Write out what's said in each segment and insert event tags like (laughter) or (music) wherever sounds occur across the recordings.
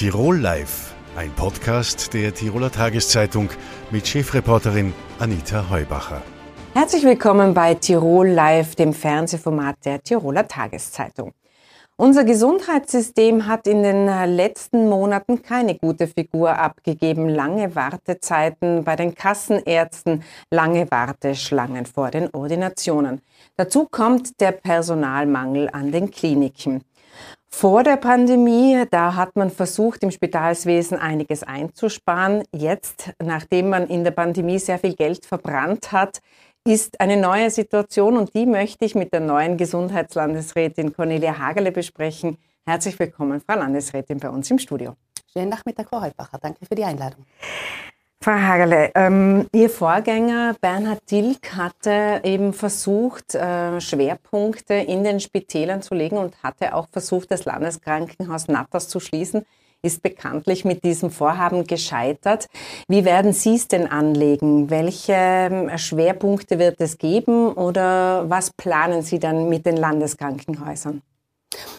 Tirol Live, ein Podcast der Tiroler Tageszeitung mit Chefreporterin Anita Heubacher. Herzlich willkommen bei Tirol Live, dem Fernsehformat der Tiroler Tageszeitung. Unser Gesundheitssystem hat in den letzten Monaten keine gute Figur abgegeben. Lange Wartezeiten bei den Kassenärzten, lange Warteschlangen vor den Ordinationen. Dazu kommt der Personalmangel an den Kliniken. Vor der Pandemie, da hat man versucht, im Spitalswesen einiges einzusparen. Jetzt, nachdem man in der Pandemie sehr viel Geld verbrannt hat, ist eine neue Situation und die möchte ich mit der neuen Gesundheitslandesrätin Cornelia Hagerle besprechen. Herzlich willkommen, Frau Landesrätin, bei uns im Studio. Schönen Nachmittag, Frau Heutbacher. Danke für die Einladung. Frau Hagerle, ähm, Ihr Vorgänger Bernhard Dilk hatte eben versucht, äh, Schwerpunkte in den Spitälern zu legen und hatte auch versucht, das Landeskrankenhaus Natters zu schließen ist bekanntlich mit diesem Vorhaben gescheitert. Wie werden Sie es denn anlegen? Welche ähm, Schwerpunkte wird es geben oder was planen Sie dann mit den Landeskrankenhäusern?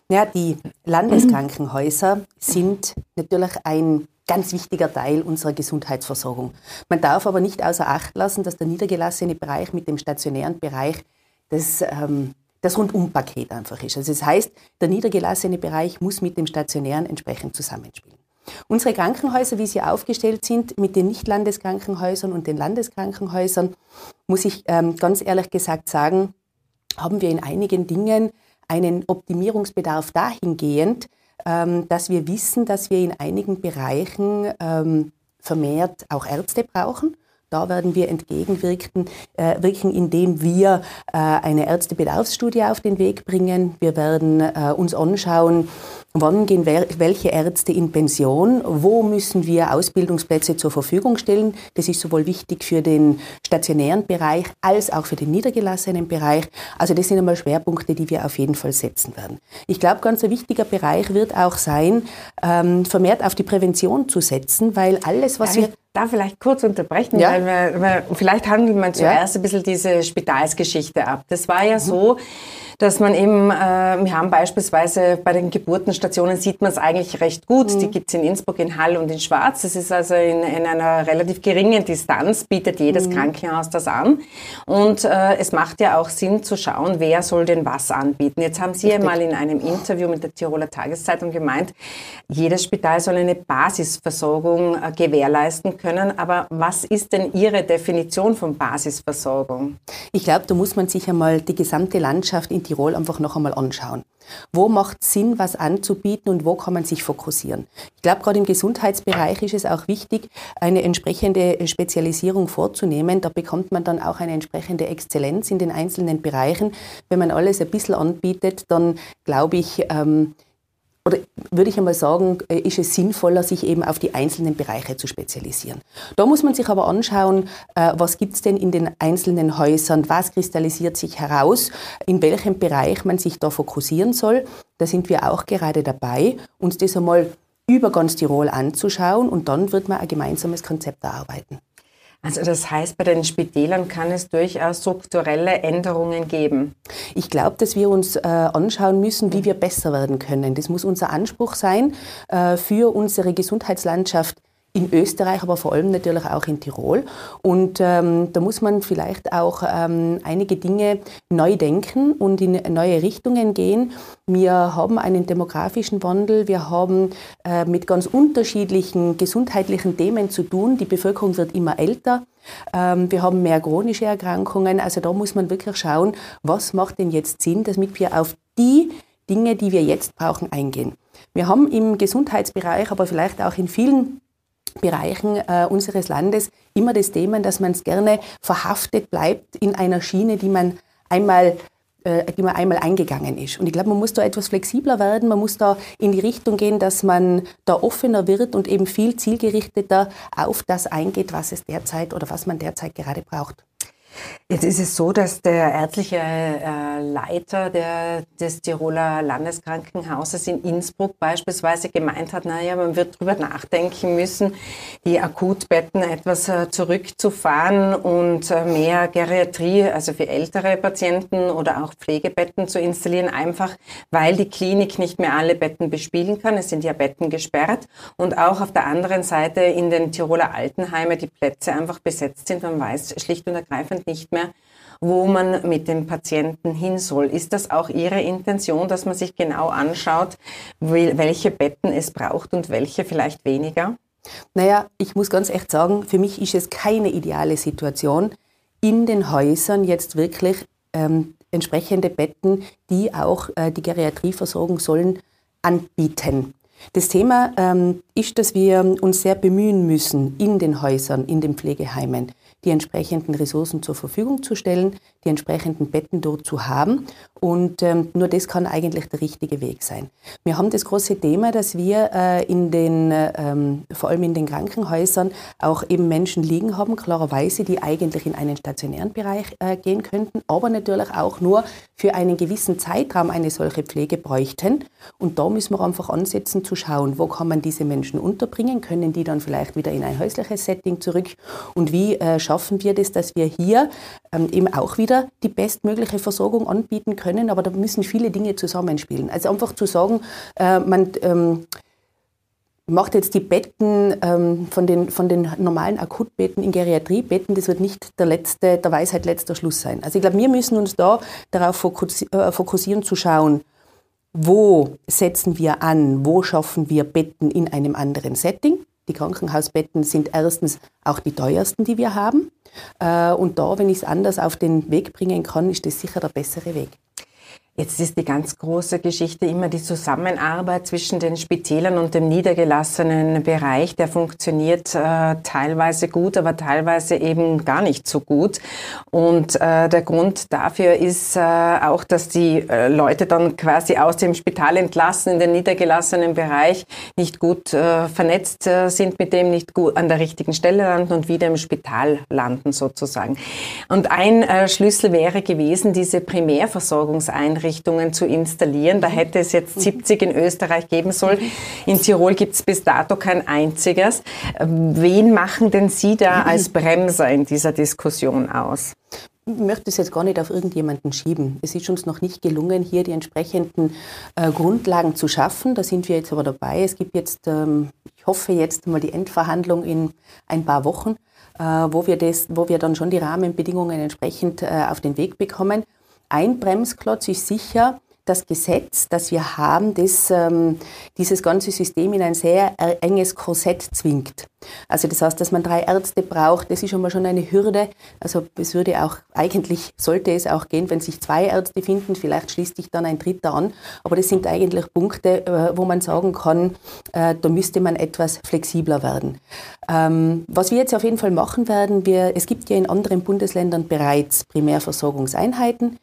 Ja, die Landeskrankenhäuser sind natürlich ein ganz wichtiger Teil unserer Gesundheitsversorgung. Man darf aber nicht außer Acht lassen, dass der niedergelassene Bereich mit dem stationären Bereich das ähm, das Rundumpaket einfach ist. Also das heißt, der niedergelassene Bereich muss mit dem stationären entsprechend zusammenspielen. Unsere Krankenhäuser, wie sie aufgestellt sind, mit den Nicht-Landeskrankenhäusern und den Landeskrankenhäusern, muss ich ähm, ganz ehrlich gesagt sagen, haben wir in einigen Dingen einen Optimierungsbedarf dahingehend, dass wir wissen, dass wir in einigen Bereichen ähm, vermehrt auch Ärzte brauchen da werden wir entgegenwirken, äh, wirken, indem wir äh, eine Ärztebedarfsstudie auf den Weg bringen. Wir werden äh, uns anschauen, Wann gehen welche Ärzte in Pension? Wo müssen wir Ausbildungsplätze zur Verfügung stellen? Das ist sowohl wichtig für den stationären Bereich als auch für den niedergelassenen Bereich. Also das sind einmal Schwerpunkte, die wir auf jeden Fall setzen werden. Ich glaube, ganz ein wichtiger Bereich wird auch sein, ähm, vermehrt auf die Prävention zu setzen, weil alles, was wir da vielleicht kurz unterbrechen, ja? weil, wir, weil vielleicht handelt man zuerst ja? ein bisschen diese Spitalsgeschichte ab. Das war ja mhm. so, dass man eben, äh, wir haben beispielsweise bei den Geburtenstationen sieht man es eigentlich recht gut. Mhm. Die gibt es in Innsbruck, in Hall und in Schwarz. Das ist also in, in einer relativ geringen Distanz, bietet jedes mhm. Krankenhaus das an. Und äh, es macht ja auch Sinn zu schauen, wer soll denn was anbieten. Jetzt haben Sie ja mal in einem Interview mit der Tiroler Tageszeitung gemeint, jedes Spital soll eine Basisversorgung äh, gewährleisten können. Aber was ist denn Ihre Definition von Basisversorgung? Ich glaube, da muss man sich einmal die gesamte Landschaft in Tirol einfach noch einmal anschauen. Wo macht Sinn, was anzubieten und wo kann man sich fokussieren? Ich glaube, gerade im Gesundheitsbereich ist es auch wichtig, eine entsprechende Spezialisierung vorzunehmen. Da bekommt man dann auch eine entsprechende Exzellenz in den einzelnen Bereichen. Wenn man alles ein bisschen anbietet, dann glaube ich, ähm, oder würde ich einmal sagen, äh, ist es sinnvoller, sich eben auf die einzelnen Bereiche zu spezialisieren. Da muss man sich aber anschauen, äh, was gibt es denn in den einzelnen Häusern, was kristallisiert sich heraus, in welchem Bereich man sich da fokussieren soll. Da sind wir auch gerade dabei, uns das einmal über ganz Tirol anzuschauen und dann wird man ein gemeinsames Konzept erarbeiten. Also das heißt, bei den Spitälern kann es durchaus strukturelle Änderungen geben. Ich glaube, dass wir uns äh, anschauen müssen, wie wir besser werden können. Das muss unser Anspruch sein äh, für unsere Gesundheitslandschaft in Österreich, aber vor allem natürlich auch in Tirol. Und ähm, da muss man vielleicht auch ähm, einige Dinge neu denken und in neue Richtungen gehen. Wir haben einen demografischen Wandel, wir haben äh, mit ganz unterschiedlichen gesundheitlichen Themen zu tun. Die Bevölkerung wird immer älter. Ähm, wir haben mehr chronische Erkrankungen. Also da muss man wirklich schauen, was macht denn jetzt Sinn, damit wir auf die Dinge, die wir jetzt brauchen, eingehen. Wir haben im Gesundheitsbereich, aber vielleicht auch in vielen Bereichen äh, unseres Landes immer das Thema, dass man es gerne verhaftet bleibt in einer Schiene, die man einmal äh, die man einmal eingegangen ist. Und ich glaube, man muss da etwas flexibler werden, man muss da in die Richtung gehen, dass man da offener wird und eben viel zielgerichteter auf das eingeht, was es derzeit oder was man derzeit gerade braucht. Jetzt ist es so, dass der ärztliche äh, Leiter der, des Tiroler Landeskrankenhauses in Innsbruck beispielsweise gemeint hat, naja, man wird darüber nachdenken müssen, die Akutbetten etwas äh, zurückzufahren und äh, mehr Geriatrie, also für ältere Patienten oder auch Pflegebetten zu installieren, einfach weil die Klinik nicht mehr alle Betten bespielen kann. Es sind ja Betten gesperrt und auch auf der anderen Seite in den Tiroler Altenheime die Plätze einfach besetzt sind. Man weiß schlicht und ergreifend nicht mehr, wo man mit dem Patienten hin soll. Ist das auch Ihre Intention, dass man sich genau anschaut, welche Betten es braucht und welche vielleicht weniger? Naja, ich muss ganz echt sagen, für mich ist es keine ideale Situation, in den Häusern jetzt wirklich ähm, entsprechende Betten, die auch äh, die Geriatrie versorgen sollen, anbieten. Das Thema ähm, ist, dass wir uns sehr bemühen müssen, in den Häusern, in den Pflegeheimen, die entsprechenden Ressourcen zur Verfügung zu stellen, die entsprechenden Betten dort zu haben. Und ähm, nur das kann eigentlich der richtige Weg sein. Wir haben das große Thema, dass wir äh, in den, ähm, vor allem in den Krankenhäusern auch eben Menschen liegen haben, klarerweise, die eigentlich in einen stationären Bereich äh, gehen könnten, aber natürlich auch nur für einen gewissen Zeitraum eine solche Pflege bräuchten. Und da müssen wir einfach ansetzen zu schauen, wo kann man diese Menschen unterbringen, können die dann vielleicht wieder in ein häusliches Setting zurück und wie äh, schaffen wir das, dass wir hier eben auch wieder die bestmögliche Versorgung anbieten können. Aber da müssen viele Dinge zusammenspielen. Also einfach zu sagen, äh, man ähm, macht jetzt die Betten ähm, von, den, von den normalen Akutbetten in Geriatriebetten, das wird nicht der letzte, der Weisheit letzter Schluss sein. Also ich glaube, wir müssen uns da darauf äh, fokussieren zu schauen, wo setzen wir an, wo schaffen wir Betten in einem anderen Setting. Die Krankenhausbetten sind erstens auch die teuersten, die wir haben. Äh, und da, wenn ich es anders auf den Weg bringen kann, ist das sicher der bessere Weg. Jetzt ist die ganz große Geschichte immer die Zusammenarbeit zwischen den Spitälern und dem niedergelassenen Bereich. Der funktioniert äh, teilweise gut, aber teilweise eben gar nicht so gut. Und äh, der Grund dafür ist äh, auch, dass die äh, Leute dann quasi aus dem Spital entlassen in den niedergelassenen Bereich nicht gut äh, vernetzt äh, sind mit dem, nicht gut an der richtigen Stelle landen und wieder im Spital landen sozusagen. Und ein Schlüssel wäre gewesen, diese Primärversorgungseinrichtung Einrichtungen zu installieren. Da hätte es jetzt 70 in Österreich geben sollen. In Tirol gibt es bis dato kein einziges. Wen machen denn Sie da als Bremser in dieser Diskussion aus? Ich möchte es jetzt gar nicht auf irgendjemanden schieben. Es ist uns noch nicht gelungen, hier die entsprechenden äh, Grundlagen zu schaffen. Da sind wir jetzt aber dabei. Es gibt jetzt, ähm, ich hoffe jetzt mal die Endverhandlung in ein paar Wochen, äh, wo, wir das, wo wir dann schon die Rahmenbedingungen entsprechend äh, auf den Weg bekommen. Ein Bremsklotz ist sicher das Gesetz, das wir haben, das ähm, dieses ganze System in ein sehr enges Korsett zwingt. Also das heißt, dass man drei Ärzte braucht, das ist schon mal schon eine Hürde. Also es würde auch, eigentlich sollte es auch gehen, wenn sich zwei Ärzte finden, vielleicht schließt sich dann ein dritter an. Aber das sind eigentlich Punkte, äh, wo man sagen kann, äh, da müsste man etwas flexibler werden. Ähm, was wir jetzt auf jeden Fall machen werden, wir, es gibt ja in anderen Bundesländern bereits Primärversorgungseinheiten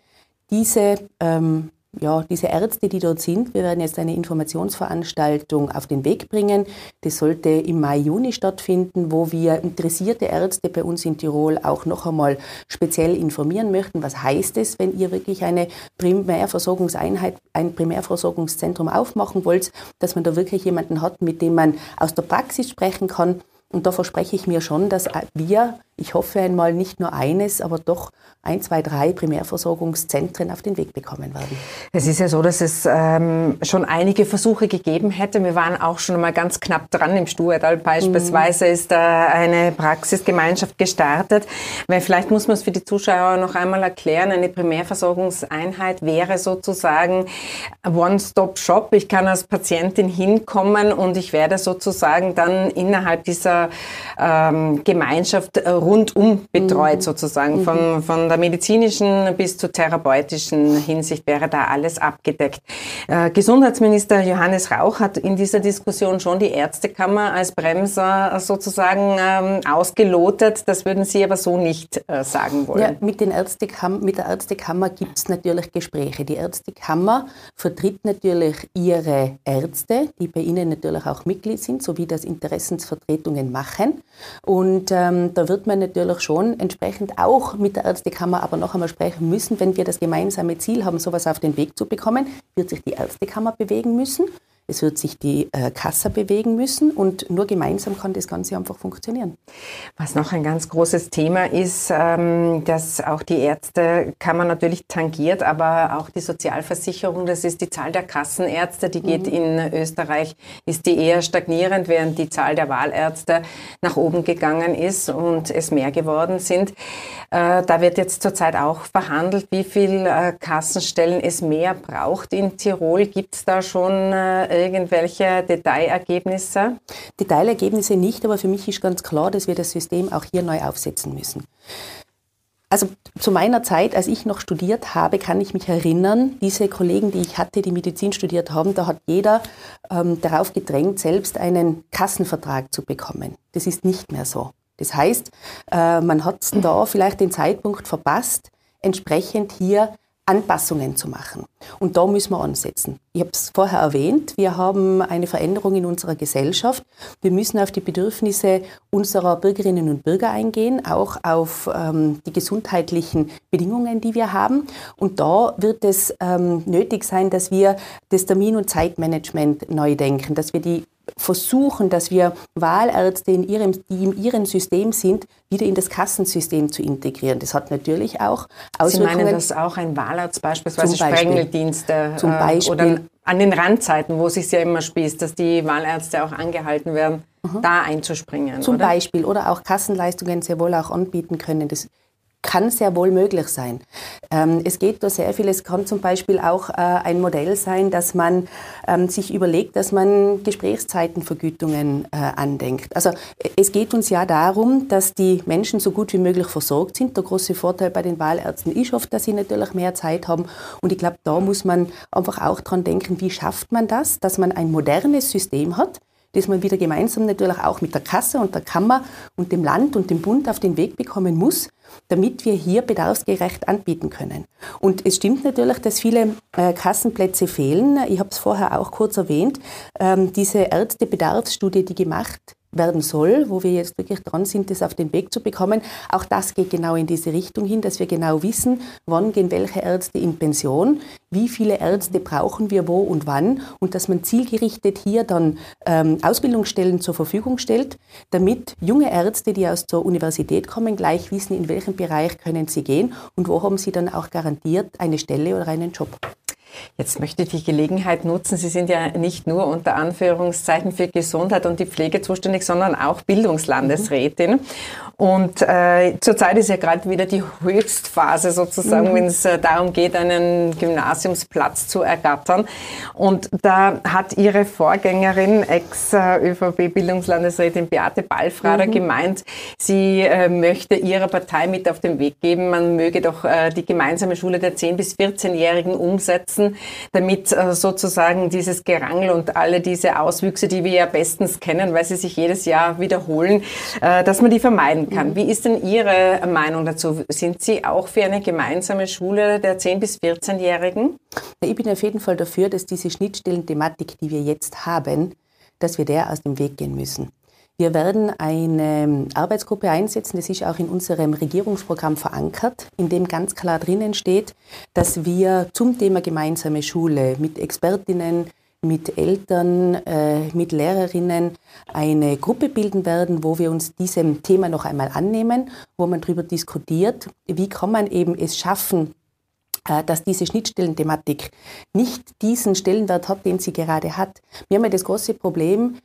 diese, ähm, ja, diese Ärzte, die dort sind, wir werden jetzt eine Informationsveranstaltung auf den Weg bringen. Das sollte im Mai, Juni stattfinden, wo wir interessierte Ärzte bei uns in Tirol auch noch einmal speziell informieren möchten. Was heißt es, wenn ihr wirklich eine Primärversorgungseinheit, ein Primärversorgungszentrum aufmachen wollt, dass man da wirklich jemanden hat, mit dem man aus der Praxis sprechen kann. Und da verspreche ich mir schon, dass wir ich hoffe einmal nicht nur eines, aber doch ein, zwei, drei Primärversorgungszentren auf den Weg bekommen werden. Es ist ja so, dass es ähm, schon einige Versuche gegeben hätte. Wir waren auch schon mal ganz knapp dran im Stuertal. Beispielsweise mhm. ist da eine Praxisgemeinschaft gestartet. Weil vielleicht muss man es für die Zuschauer noch einmal erklären. Eine Primärversorgungseinheit wäre sozusagen One-Stop-Shop. Ich kann als Patientin hinkommen und ich werde sozusagen dann innerhalb dieser ähm, Gemeinschaft äh, rundum betreut mhm. sozusagen. Von, mhm. von der medizinischen bis zur therapeutischen Hinsicht wäre da alles abgedeckt. Äh, Gesundheitsminister Johannes Rauch hat in dieser Diskussion schon die Ärztekammer als Bremser sozusagen ähm, ausgelotet. Das würden Sie aber so nicht äh, sagen wollen. Ja, mit, den Ärztekam mit der Ärztekammer gibt es natürlich Gespräche. Die Ärztekammer vertritt natürlich ihre Ärzte, die bei Ihnen natürlich auch Mitglied sind, sowie das Interessensvertretungen machen. Und ähm, da wird man natürlich schon entsprechend auch mit der Ärztekammer aber noch einmal sprechen müssen, wenn wir das gemeinsame Ziel haben, sowas auf den Weg zu bekommen, wird sich die Ärztekammer bewegen müssen. Es wird sich die äh, Kasse bewegen müssen und nur gemeinsam kann das Ganze einfach funktionieren. Was noch ein ganz großes Thema ist, ähm, dass auch die Ärzte kann man natürlich tangiert, aber auch die Sozialversicherung, das ist die Zahl der Kassenärzte, die geht mhm. in Österreich, ist die eher stagnierend, während die Zahl der Wahlärzte nach oben gegangen ist und es mehr geworden sind. Äh, da wird jetzt zurzeit auch verhandelt, wie viel äh, Kassenstellen es mehr braucht in Tirol. Gibt es da schon äh, irgendwelche Detailergebnisse? Detailergebnisse nicht, aber für mich ist ganz klar, dass wir das System auch hier neu aufsetzen müssen. Also zu meiner Zeit, als ich noch studiert habe, kann ich mich erinnern, diese Kollegen, die ich hatte, die Medizin studiert haben, da hat jeder ähm, darauf gedrängt, selbst einen Kassenvertrag zu bekommen. Das ist nicht mehr so. Das heißt, äh, man hat da vielleicht den Zeitpunkt verpasst, entsprechend hier Anpassungen zu machen. Und da müssen wir ansetzen. Ich habe es vorher erwähnt, wir haben eine Veränderung in unserer Gesellschaft. Wir müssen auf die Bedürfnisse unserer Bürgerinnen und Bürger eingehen, auch auf ähm, die gesundheitlichen Bedingungen, die wir haben. Und da wird es ähm, nötig sein, dass wir das Termin- und Zeitmanagement neu denken, dass wir die versuchen, dass wir Wahlärzte, in ihrem, die in ihrem System sind, wieder in das Kassensystem zu integrieren. Das hat natürlich auch Auswirkungen. Sie meinen, dass auch ein Wahlarzt beispielsweise zum Beispiel, Sprengeldienste zum äh, Beispiel, oder an den Randzeiten, wo es sich ja immer spießt, dass die Wahlärzte auch angehalten werden, mhm. da einzuspringen. Zum oder? Beispiel oder auch Kassenleistungen sehr wohl auch anbieten können. Das kann sehr wohl möglich sein. Ähm, es geht da sehr viel. Es kann zum Beispiel auch äh, ein Modell sein, dass man ähm, sich überlegt, dass man Gesprächszeitenvergütungen äh, andenkt. Also es geht uns ja darum, dass die Menschen so gut wie möglich versorgt sind. Der große Vorteil bei den Wahlärzten ist oft, dass sie natürlich mehr Zeit haben. Und ich glaube, da muss man einfach auch dran denken, wie schafft man das, dass man ein modernes System hat, das man wieder gemeinsam natürlich auch mit der Kasse und der Kammer und dem Land und dem Bund auf den Weg bekommen muss, damit wir hier bedarfsgerecht anbieten können. Und es stimmt natürlich, dass viele äh, Kassenplätze fehlen. Ich habe es vorher auch kurz erwähnt. Ähm, diese Ärztebedarfsstudie, die gemacht werden soll, wo wir jetzt wirklich dran sind, das auf den Weg zu bekommen. Auch das geht genau in diese Richtung hin, dass wir genau wissen, wann gehen welche Ärzte in Pension, wie viele Ärzte brauchen wir wo und wann und dass man zielgerichtet hier dann ähm, Ausbildungsstellen zur Verfügung stellt, damit junge Ärzte, die aus der Universität kommen, gleich wissen, in welchem Bereich können sie gehen und wo haben sie dann auch garantiert eine Stelle oder einen Job. Jetzt möchte ich die Gelegenheit nutzen. Sie sind ja nicht nur unter Anführungszeichen für Gesundheit und die Pflege zuständig, sondern auch Bildungslandesrätin. Mhm. Und äh, zurzeit ist ja gerade wieder die Höchstphase sozusagen, mhm. wenn es äh, darum geht, einen Gymnasiumsplatz zu ergattern. Und da hat Ihre Vorgängerin, Ex-ÖVP-Bildungslandesrätin Beate Ballfrader, mhm. gemeint, sie äh, möchte ihrer Partei mit auf den Weg geben, man möge doch äh, die gemeinsame Schule der 10- bis 14-Jährigen umsetzen, damit äh, sozusagen dieses Gerangel und alle diese Auswüchse, die wir ja bestens kennen, weil sie sich jedes Jahr wiederholen, äh, dass man die vermeiden kann. Mhm. Wie ist denn Ihre Meinung dazu? Sind Sie auch für eine gemeinsame Schule der 10- bis 14-Jährigen? Ich bin auf jeden Fall dafür, dass diese Schnittstellenthematik, die wir jetzt haben, dass wir der aus dem Weg gehen müssen. Wir werden eine Arbeitsgruppe einsetzen, das ist auch in unserem Regierungsprogramm verankert, in dem ganz klar drinnen steht, dass wir zum Thema gemeinsame Schule mit Expertinnen, mit Eltern, äh, mit Lehrerinnen eine Gruppe bilden werden, wo wir uns diesem Thema noch einmal annehmen, wo man darüber diskutiert, wie kann man eben es schaffen, äh, dass diese Schnittstellenthematik nicht diesen Stellenwert hat, den sie gerade hat. Wir haben ja das große Problem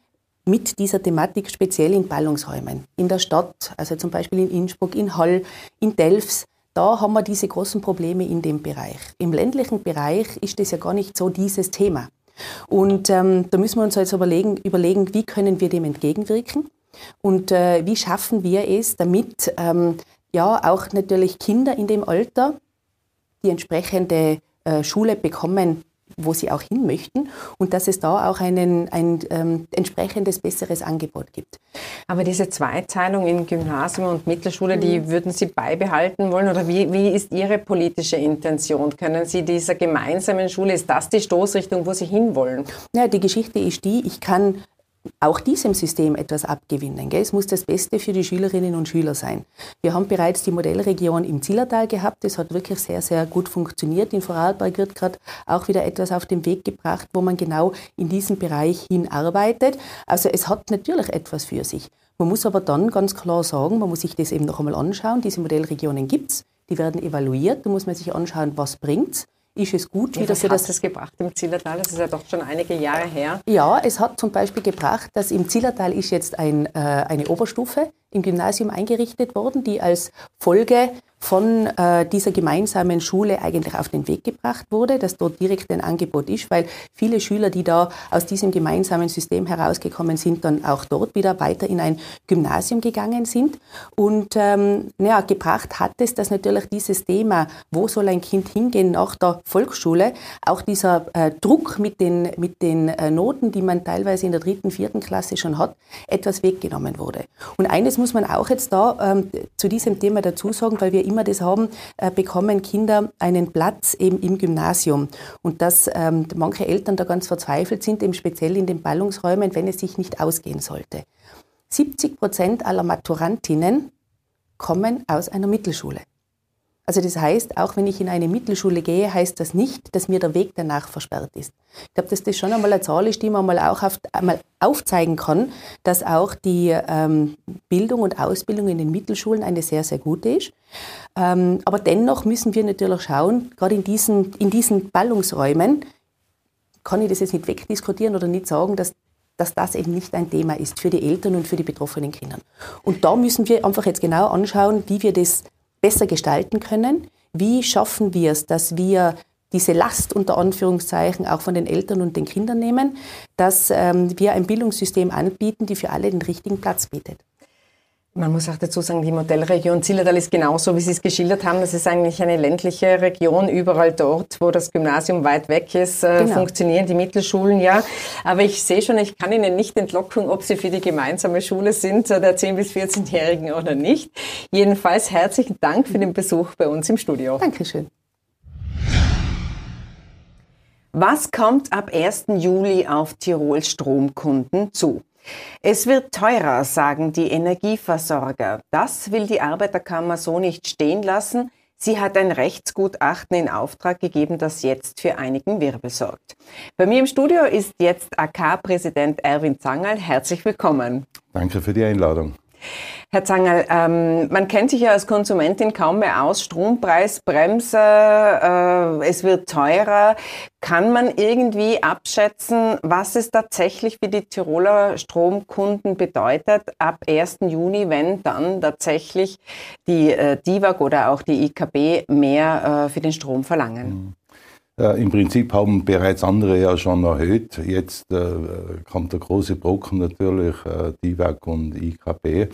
mit dieser Thematik speziell in Ballungsräumen. In der Stadt, also zum Beispiel in Innsbruck, in Hall, in Delfs, da haben wir diese großen Probleme in dem Bereich. Im ländlichen Bereich ist das ja gar nicht so dieses Thema. Und ähm, da müssen wir uns jetzt überlegen, überlegen, wie können wir dem entgegenwirken und äh, wie schaffen wir es, damit ähm, ja auch natürlich Kinder in dem Alter die entsprechende äh, Schule bekommen, wo sie auch hin möchten und dass es da auch einen, ein ähm, entsprechendes besseres Angebot gibt. Aber diese Zweiteilung in Gymnasium und Mittelschule, mhm. die würden Sie beibehalten wollen oder wie, wie ist Ihre politische Intention? Können Sie dieser gemeinsamen Schule, ist das die Stoßrichtung, wo Sie hinwollen? Ja, die Geschichte ist die, ich kann auch diesem System etwas abgewinnen. Gell? Es muss das Beste für die Schülerinnen und Schüler sein. Wir haben bereits die Modellregion im Zillertal gehabt. Das hat wirklich sehr, sehr gut funktioniert. In Vorarlberg wird gerade auch wieder etwas auf den Weg gebracht, wo man genau in diesem Bereich hinarbeitet. Also es hat natürlich etwas für sich. Man muss aber dann ganz klar sagen, man muss sich das eben noch einmal anschauen. Diese Modellregionen gibt es, die werden evaluiert. Da muss man sich anschauen, was bringt es ist es gut, wie das hat das gebracht im Zillertal? Das ist ja doch schon einige Jahre her. Ja, es hat zum Beispiel gebracht, dass im Zillertal ist jetzt ein, äh, eine Oberstufe im Gymnasium eingerichtet worden, die als Folge von äh, dieser gemeinsamen Schule eigentlich auf den Weg gebracht wurde, dass dort direkt ein Angebot ist, weil viele Schüler, die da aus diesem gemeinsamen System herausgekommen sind, dann auch dort wieder weiter in ein Gymnasium gegangen sind. Und ähm, ja, gebracht hat es, dass natürlich dieses Thema, wo soll ein Kind hingehen nach der Volksschule, auch dieser äh, Druck mit den, mit den äh, Noten, die man teilweise in der dritten, vierten Klasse schon hat, etwas weggenommen wurde. Und eines muss man auch jetzt da ähm, zu diesem Thema dazu sagen, weil wir immer das haben, äh, bekommen Kinder einen Platz eben im Gymnasium. Und dass ähm, manche Eltern da ganz verzweifelt sind, eben speziell in den Ballungsräumen, wenn es sich nicht ausgehen sollte. 70 Prozent aller Maturantinnen kommen aus einer Mittelschule. Also das heißt, auch wenn ich in eine Mittelschule gehe, heißt das nicht, dass mir der Weg danach versperrt ist. Ich glaube, dass das schon einmal eine Zahl ist, die man mal auch auf, einmal aufzeigen kann, dass auch die ähm, Bildung und Ausbildung in den Mittelschulen eine sehr, sehr gute ist. Ähm, aber dennoch müssen wir natürlich schauen, gerade in diesen, in diesen Ballungsräumen, kann ich das jetzt nicht wegdiskutieren oder nicht sagen, dass dass das eben nicht ein Thema ist für die Eltern und für die betroffenen Kinder. Und da müssen wir einfach jetzt genau anschauen, wie wir das besser gestalten können. Wie schaffen wir es, dass wir diese Last unter Anführungszeichen auch von den Eltern und den Kindern nehmen, dass ähm, wir ein Bildungssystem anbieten, die für alle den richtigen Platz bietet. Man muss auch dazu sagen, die Modellregion Zillertal ist genauso, wie Sie es geschildert haben. Das ist eigentlich eine ländliche Region. Überall dort, wo das Gymnasium weit weg ist, äh, genau. funktionieren die Mittelschulen ja. Aber ich sehe schon, ich kann Ihnen nicht entlocken, ob Sie für die gemeinsame Schule sind, äh, der 10- bis 14-Jährigen oder nicht. Jedenfalls herzlichen Dank für den Besuch bei uns im Studio. Dankeschön. Was kommt ab 1. Juli auf Tirol Stromkunden zu? Es wird teurer, sagen die Energieversorger. Das will die Arbeiterkammer so nicht stehen lassen. Sie hat ein Rechtsgutachten in Auftrag gegeben, das jetzt für einigen Wirbel sorgt. Bei mir im Studio ist jetzt AK-Präsident Erwin Zangerl. Herzlich willkommen. Danke für die Einladung. Herr Zangerl, ähm, man kennt sich ja als Konsumentin kaum mehr aus. Strompreisbremse, äh, es wird teurer. Kann man irgendwie abschätzen, was es tatsächlich für die Tiroler Stromkunden bedeutet ab 1. Juni, wenn dann tatsächlich die äh, DIVAG oder auch die IKB mehr äh, für den Strom verlangen? Mhm. Äh, Im Prinzip haben bereits andere ja schon erhöht. Jetzt äh, kommt der große Brocken natürlich, äh, DIVAG und IKB.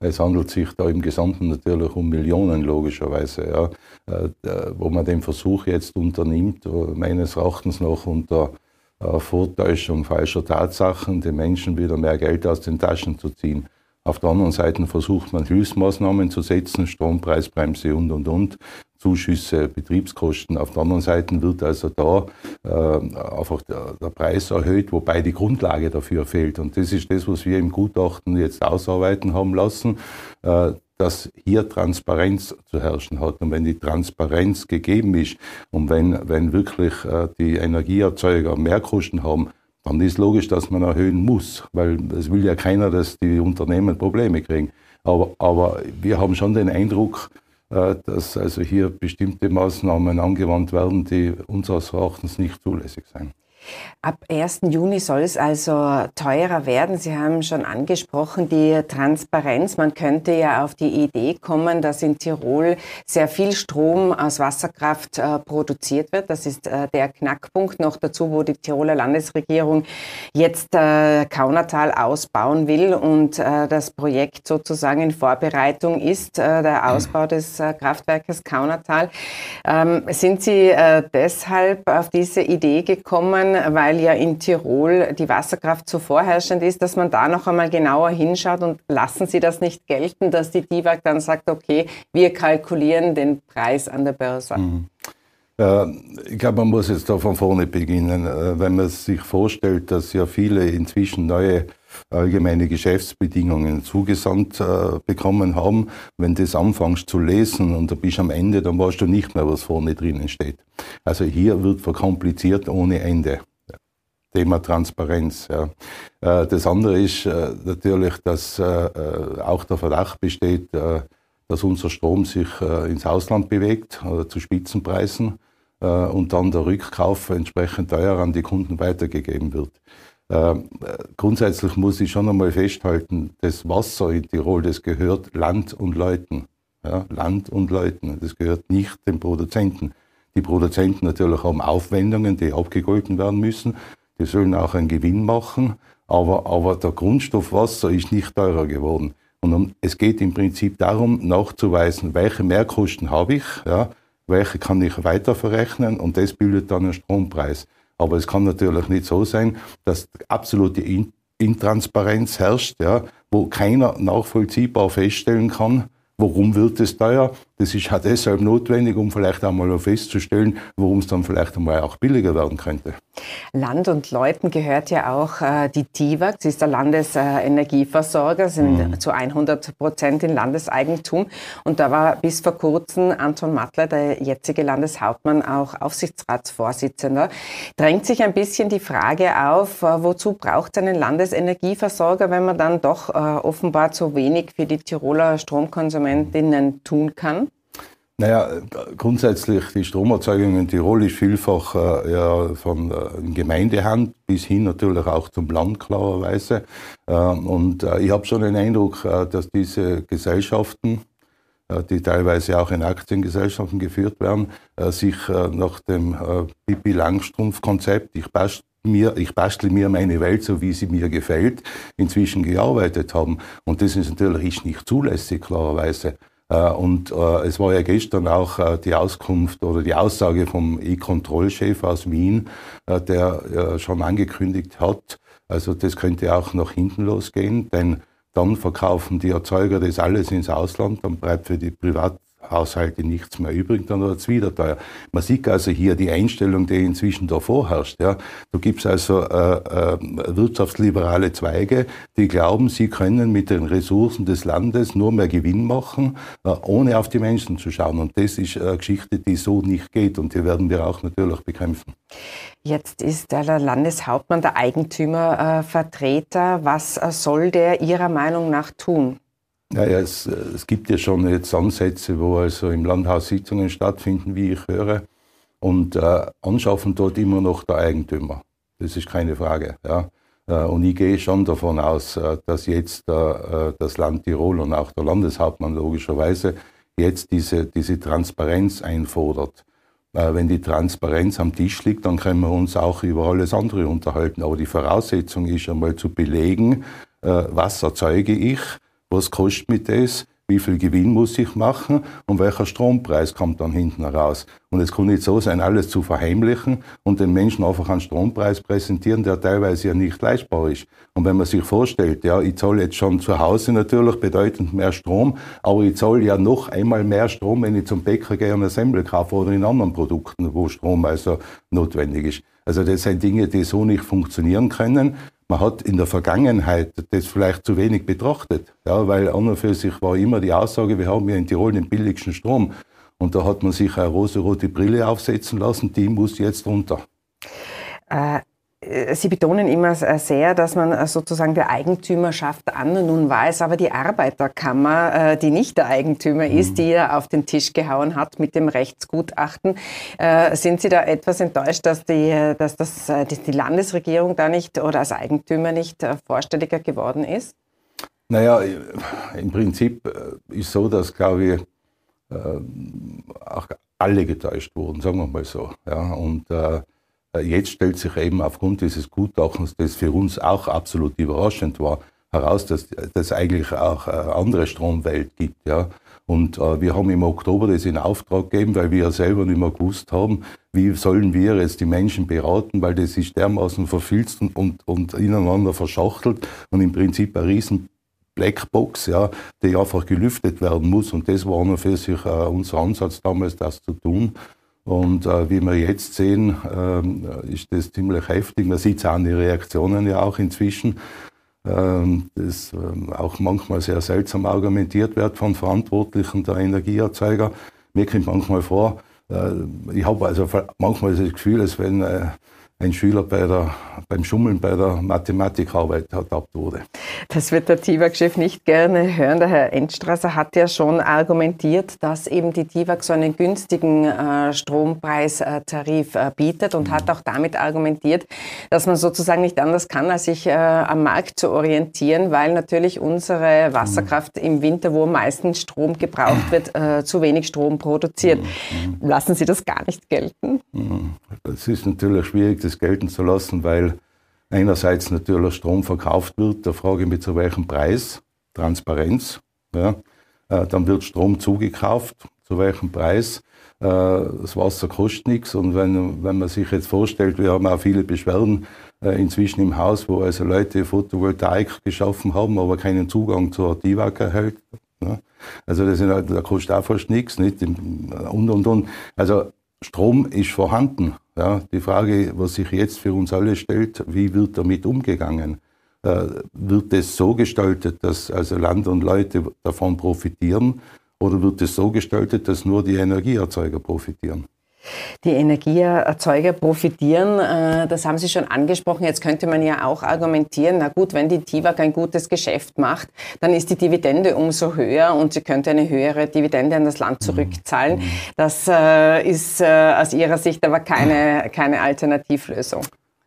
Es handelt sich da im Gesamten natürlich um Millionen, logischerweise, ja, äh, wo man den Versuch jetzt unternimmt, äh, meines Erachtens noch unter äh, Vortäuschung falscher Tatsachen, den Menschen wieder mehr Geld aus den Taschen zu ziehen. Auf der anderen Seite versucht man Hilfsmaßnahmen zu setzen, Strompreisbremse und, und, und. Zuschüsse, Betriebskosten. Auf der anderen Seite wird also da äh, einfach der, der, Preis erhöht, wobei die Grundlage dafür fehlt. Und das ist das, was wir im Gutachten jetzt ausarbeiten haben lassen, äh, dass hier Transparenz zu herrschen hat. Und wenn die Transparenz gegeben ist und wenn, wenn wirklich äh, die Energieerzeuger Mehrkosten haben, dann ist logisch, dass man erhöhen muss, weil es will ja keiner, dass die Unternehmen Probleme kriegen. Aber, aber wir haben schon den Eindruck, dass also hier bestimmte Maßnahmen angewandt werden, die unseres Erachtens nicht zulässig sind. Ab 1. Juni soll es also teurer werden. Sie haben schon angesprochen, die Transparenz. Man könnte ja auf die Idee kommen, dass in Tirol sehr viel Strom aus Wasserkraft äh, produziert wird. Das ist äh, der Knackpunkt noch dazu, wo die Tiroler Landesregierung jetzt äh, Kaunertal ausbauen will und äh, das Projekt sozusagen in Vorbereitung ist, äh, der Ausbau des äh, Kraftwerkes Kaunertal. Ähm, sind Sie deshalb auf diese Idee gekommen, weil ja in Tirol die Wasserkraft so vorherrschend ist, dass man da noch einmal genauer hinschaut und lassen Sie das nicht gelten, dass die DIVAG dann sagt, okay, wir kalkulieren den Preis an der Börse. Mhm. Äh, ich glaube, man muss jetzt da von vorne beginnen. Äh, wenn man sich vorstellt, dass ja viele inzwischen neue allgemeine Geschäftsbedingungen zugesandt äh, bekommen haben. Wenn du das anfängst zu lesen und du bist am Ende, dann weißt du nicht mehr, was vorne drinnen steht. Also hier wird verkompliziert ohne Ende. Thema Transparenz. Ja. Äh, das andere ist äh, natürlich, dass auch der Verdacht besteht, dass unser Strom sich ins Ausland bewegt oder zu Spitzenpreisen und dann der Rückkauf entsprechend teuer an die Kunden weitergegeben wird. Grundsätzlich muss ich schon einmal festhalten, das Wasser in Tirol, das gehört Land und Leuten. Ja, Land und Leuten. Das gehört nicht den Produzenten. Die Produzenten natürlich haben Aufwendungen, die abgegolten werden müssen. Die sollen auch einen Gewinn machen, aber, aber der Grundstoff Wasser ist nicht teurer geworden. Und es geht im Prinzip darum, nachzuweisen, welche Mehrkosten habe ich, ja, welche kann ich weiterverrechnen und das bildet dann einen Strompreis. Aber es kann natürlich nicht so sein, dass absolute Intransparenz herrscht, ja, wo keiner nachvollziehbar feststellen kann, warum wird es teuer, das ist halt deshalb notwendig, um vielleicht einmal festzustellen, warum es dann vielleicht einmal auch billiger werden könnte. Land und Leuten gehört ja auch äh, die TIWAG, sie ist der Landesenergieversorger, sind mhm. zu 100 Prozent in Landeseigentum. Und da war bis vor kurzem Anton Mattler, der jetzige Landeshauptmann, auch Aufsichtsratsvorsitzender. Drängt sich ein bisschen die Frage auf, äh, wozu braucht es einen Landesenergieversorger, wenn man dann doch äh, offenbar zu wenig für die Tiroler Stromkonsumentinnen tun kann? Naja, grundsätzlich die Stromerzeugung in Tirol ist vielfach äh, ja, von äh, Gemeindehand bis hin natürlich auch zum Land klarerweise. Äh, und äh, ich habe schon den Eindruck, äh, dass diese Gesellschaften, äh, die teilweise auch in Aktiengesellschaften geführt werden, sich nach dem Pippi Langstrumpf-Konzept, ich bastel mir, ich bastle mir meine Welt so, wie sie mir gefällt, inzwischen gearbeitet haben. Und das ist natürlich nicht zulässig, klarerweise. Äh, und äh, es war ja gestern auch äh, die Auskunft oder die Aussage vom E-Kontrollchef aus Wien, der schon angekündigt hat, also das könnte auch nach hinten losgehen, denn dann verkaufen die Erzeuger das alles ins Ausland, dann bleibt für die Privat Haushalte nichts mehr übrig, dann wird es wieder teuer. Man sieht also hier die Einstellung, die inzwischen da vorherrscht. Ja. Da gibt es also äh, äh, wirtschaftsliberale Zweige, die glauben, sie können mit den Ressourcen des Landes nur mehr Gewinn machen, äh, ohne auf die Menschen zu schauen. Und das ist eine Geschichte, die so nicht geht und die werden wir auch natürlich bekämpfen. Jetzt ist der Landeshauptmann der Eigentümervertreter. Was soll der Ihrer Meinung nach tun? Naja, es, es gibt ja schon jetzt Ansätze, wo also im Landhaus Sitzungen stattfinden, wie ich höre. Und äh, anschaffen dort immer noch der Eigentümer. Das ist keine Frage. Ja. Äh, und ich gehe schon davon aus, äh, dass jetzt äh, das Land Tirol und auch der Landeshauptmann logischerweise jetzt diese, diese Transparenz einfordert. Wenn die Transparenz am Tisch liegt, dann können wir uns auch über alles andere unterhalten. Aber die Voraussetzung ist einmal zu belegen, was erzeuge ich, was kostet mich das? Wie viel Gewinn muss ich machen? Und welcher Strompreis kommt dann hinten raus? Und es kann nicht so sein, alles zu verheimlichen und den Menschen einfach einen Strompreis präsentieren, der teilweise ja nicht leistbar ist. Und wenn man sich vorstellt, ja, ich zahle jetzt schon zu Hause natürlich bedeutend mehr Strom, aber ich zahle ja noch einmal mehr Strom, wenn ich zum Bäcker gehe und Semmel kaufe oder in anderen Produkten, wo Strom also notwendig ist. Also das sind Dinge, die so nicht funktionieren können. Man hat in der Vergangenheit das vielleicht zu wenig betrachtet, ja, weil an und für sich war immer die Aussage, wir haben ja in Tirol den billigsten Strom. Und da hat man sich eine rosa-rote Brille aufsetzen lassen, die muss jetzt runter. Äh, Sie betonen immer sehr, dass man sozusagen der Eigentümerschaft an. Nun war es aber die Arbeiterkammer, äh, die nicht der Eigentümer mhm. ist, die ja auf den Tisch gehauen hat mit dem Rechtsgutachten. Äh, sind Sie da etwas enttäuscht, dass die, dass das, dass die Landesregierung da nicht oder als Eigentümer nicht äh, vorstelliger geworden ist? Naja, im Prinzip ist so, dass, glaube ich, auch alle getäuscht wurden, sagen wir mal so. Ja, und äh, jetzt stellt sich eben aufgrund dieses Gutachtens, das für uns auch absolut überraschend war, heraus, dass es eigentlich auch eine andere Stromwelt gibt. Ja. Und äh, wir haben im Oktober das in Auftrag gegeben, weil wir ja selber nicht mehr gewusst haben, wie sollen wir jetzt die Menschen beraten, weil das ist dermaßen verfilzt und, und, und ineinander verschachtelt und im Prinzip ein riesen Blackbox, ja, die einfach gelüftet werden muss. Und das war für sich äh, unser Ansatz damals, das zu tun. Und äh, wie wir jetzt sehen, äh, ist das ziemlich heftig. Man sieht es an den Reaktionen ja auch inzwischen. ähm, das ähm, auch manchmal sehr seltsam argumentiert wird von Verantwortlichen der Energieerzeuger. Mir kommt manchmal vor, äh, ich habe also manchmal das Gefühl, als wenn äh, ein Schüler bei der, beim Schummeln bei der Mathematikarbeit ertappt wurde. Das wird der TIWAG-Chef nicht gerne hören. Der Herr Endstrasser hat ja schon argumentiert, dass eben die TIWAG so einen günstigen äh, Strompreistarif äh, bietet und mhm. hat auch damit argumentiert, dass man sozusagen nicht anders kann, als sich äh, am Markt zu orientieren, weil natürlich unsere Wasserkraft mhm. im Winter, wo am meisten Strom gebraucht wird, äh, zu wenig Strom produziert. Mhm. Lassen Sie das gar nicht gelten? Mhm. Das ist natürlich schwierig, das gelten zu lassen, weil einerseits natürlich Strom verkauft wird, da frage mich zu welchem Preis, Transparenz. Ja. Äh, dann wird Strom zugekauft, zu welchem Preis. Äh, das Wasser kostet nichts und wenn, wenn man sich jetzt vorstellt, wir haben auch viele Beschwerden äh, inzwischen im Haus, wo also Leute Photovoltaik geschaffen haben, aber keinen Zugang zur DIVAG erhält. Also das sind halt, da kostet auch fast nichts, nicht? Und, und, und. Also Strom ist vorhanden. Ja, die Frage, was sich jetzt für uns alle stellt, wie wird damit umgegangen? Äh, wird es so gestaltet, dass also Land und Leute davon profitieren oder wird es so gestaltet, dass nur die Energieerzeuger profitieren? Die Energieerzeuger profitieren, äh, das haben Sie schon angesprochen. Jetzt könnte man ja auch argumentieren, na gut, wenn die TIWAG ein gutes Geschäft macht, dann ist die Dividende umso höher und sie könnte eine höhere Dividende an das Land mhm. zurückzahlen. Mhm. Das äh, ist äh, aus Ihrer Sicht aber keine, (laughs) keine Alternativlösung.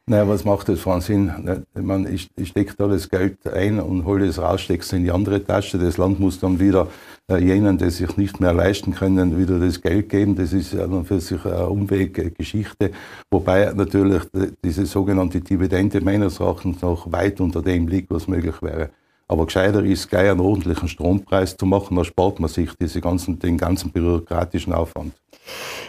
Naja, was macht das für einen Sinn? Ich, meine, ich, ich stecke da das Geld ein und hole es raus, stecke es in die andere Tasche. Das Land muss dann wieder jenen, die sich nicht mehr leisten können, wieder das Geld geben. Das ist an für sich eine Umweggeschichte. Wobei natürlich diese sogenannte Dividende meines Erachtens noch weit unter dem liegt, was möglich wäre. Aber gescheiter ist, gleich einen ordentlichen Strompreis zu machen, da spart man sich diese ganzen, den ganzen bürokratischen Aufwand.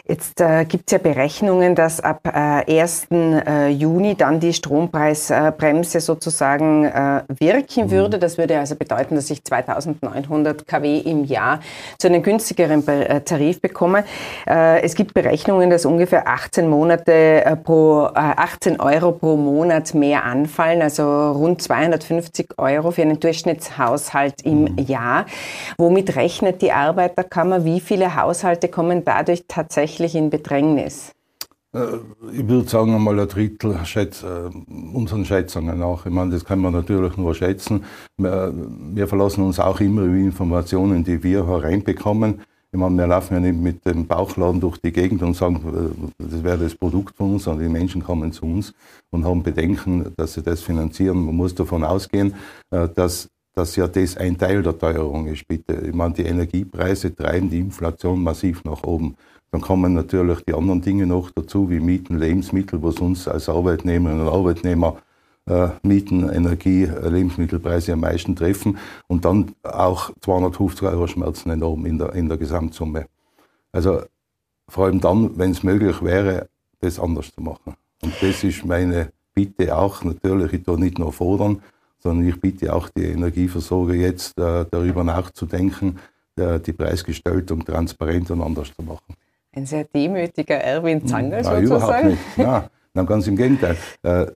Jetzt äh, gibt es ja Berechnungen, dass ab äh, 1. Äh, Juni dann die Strompreisbremse sozusagen äh, wirken mhm. würde. Das würde also bedeuten, dass ich 2900 kW im Jahr zu einem günstigeren äh, Tarif bekomme. Äh, es gibt Berechnungen, dass ungefähr 18 Monate pro 18 Euro pro Monat mehr anfallen, also rund 250 Euro für einen Durchschnittshaushalt im mhm. Jahr. Womit rechnet die Arbeiterkammer? Wie viele Haushalte kommen dadurch tatsächlich in Bedrängnis? Äh, ich würde sagen, einmal ein Drittel schätz, äh, unseren Schätzungen nach. Ich meine, das kann man natürlich nur schätzen. Wir, wir verlassen uns auch immer über Informationen, die wir hereinbekommen. Ich meine, wir laufen ja nicht mit dem Bauchladen durch die Gegend und sagen, äh, das wäre das Produkt von uns, sondern die Menschen kommen zu uns und haben Bedenken, dass sie das finanzieren. Man muss davon ausgehen, dass dass ja das ein Teil der Teuerung ist, bitte. Ich meine, die Energiepreise treiben die Inflation massiv nach oben. Dann kommen natürlich die anderen Dinge noch dazu, wie Mieten, Lebensmittel, was uns als Arbeitnehmerinnen und Arbeitnehmer äh, Mieten, Energie, äh, Lebensmittelpreise am meisten treffen. Und dann auch 250 Euro Schmerzen enorm in der, in der Gesamtsumme. Also vor allem dann, wenn es möglich wäre, das anders zu machen. Und das ist meine Bitte auch natürlich, ich tue nicht nur fordern, sondern ich bitte auch die Energieversorger jetzt äh, darüber nachzudenken, äh, die Preisgestaltung transparent und anders zu machen. Ein sehr demütiger Erwin Zanger hm, Nein, sozusagen? überhaupt nicht. Nein, nein, ganz im Gegenteil. Äh,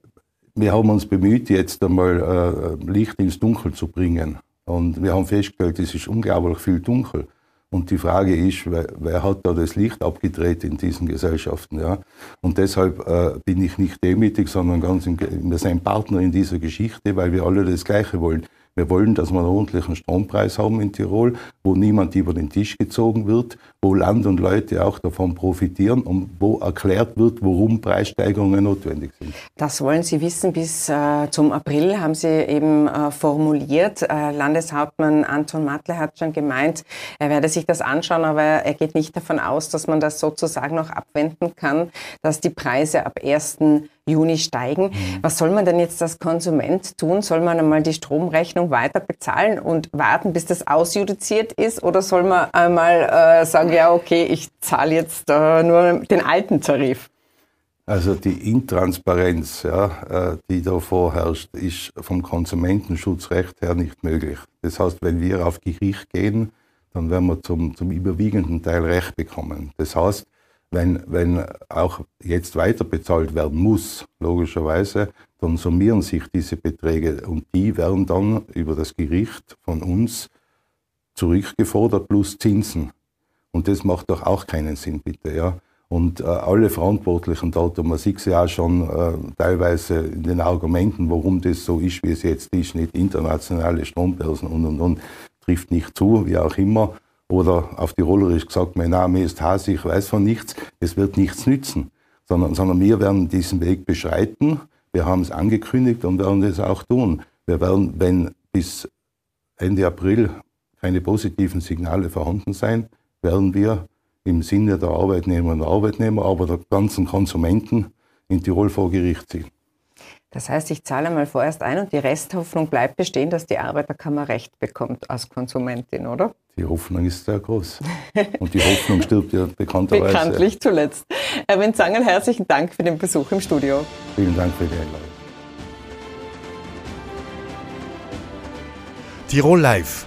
wir haben uns bemüht, jetzt einmal äh, Licht ins Dunkel zu bringen. Und wir haben festgestellt, es ist unglaublich viel dunkel. Und die Frage ist, wer, wer, hat da das Licht abgedreht in diesen Gesellschaften? Ja? Und deshalb äh, bin ich nicht demütig, sondern ganz im, wir sind Partner in dieser Geschichte, weil wir alle das Gleiche wollen. Wir wollen, dass wir einen ordentlichen Strompreis haben in Tirol, wo niemand über den Tisch gezogen wird, wo Land und Leute auch davon profitieren und wo erklärt wird, warum Preissteigerungen notwendig sind. Das wollen Sie wissen. Bis äh, zum April haben Sie eben äh, formuliert. Äh, Landeshauptmann Anton Matle hat schon gemeint, er werde sich das anschauen, aber er geht nicht davon aus, dass man das sozusagen noch abwenden kann, dass die Preise ab 1. Juni steigen. Mhm. Was soll man denn jetzt als Konsument tun? Soll man einmal die Stromrechnung weiter bezahlen und warten, bis das ausjudiziert ist? Oder soll man einmal äh, sagen, ja, okay, ich zahle jetzt äh, nur den alten Tarif? Also die Intransparenz, ja, äh, die da vorherrscht, ist vom Konsumentenschutzrecht her nicht möglich. Das heißt, wenn wir auf Gericht gehen, dann werden wir zum, zum überwiegenden Teil Recht bekommen. Das heißt, wenn, wenn auch jetzt weiter bezahlt werden muss, logischerweise, dann summieren sich diese Beträge und die werden dann über das Gericht von uns zurückgefordert plus Zinsen. Und das macht doch auch keinen Sinn, bitte. Ja? Und äh, alle Verantwortlichen dort, und man sieht sie auch schon äh, teilweise in den Argumenten, warum das so ist, wie es jetzt ist, nicht internationale Strombörsen und und und, trifft nicht zu, wie auch immer. Oder auf Tirolerisch gesagt, mein Name ist Hase, ich weiß von nichts, es wird nichts nützen. Sondern, sondern wir werden diesen Weg beschreiten. Wir haben es angekündigt und werden es auch tun. Wir werden, wenn bis Ende April keine positiven Signale vorhanden sein, werden wir im Sinne der Arbeitnehmerinnen und Arbeitnehmer, aber der ganzen Konsumenten in Tirol vor Gericht ziehen. Das heißt, ich zahle mal vorerst ein und die Resthoffnung bleibt bestehen, dass die Arbeiterkammer Recht bekommt als Konsumentin, oder? Die Hoffnung ist sehr groß. Und die Hoffnung stirbt ja bekannterweise. Bekanntlich zuletzt. Herr Wenzangel, herzlichen Dank für den Besuch im Studio. Vielen Dank für die Einladung. Tirol Live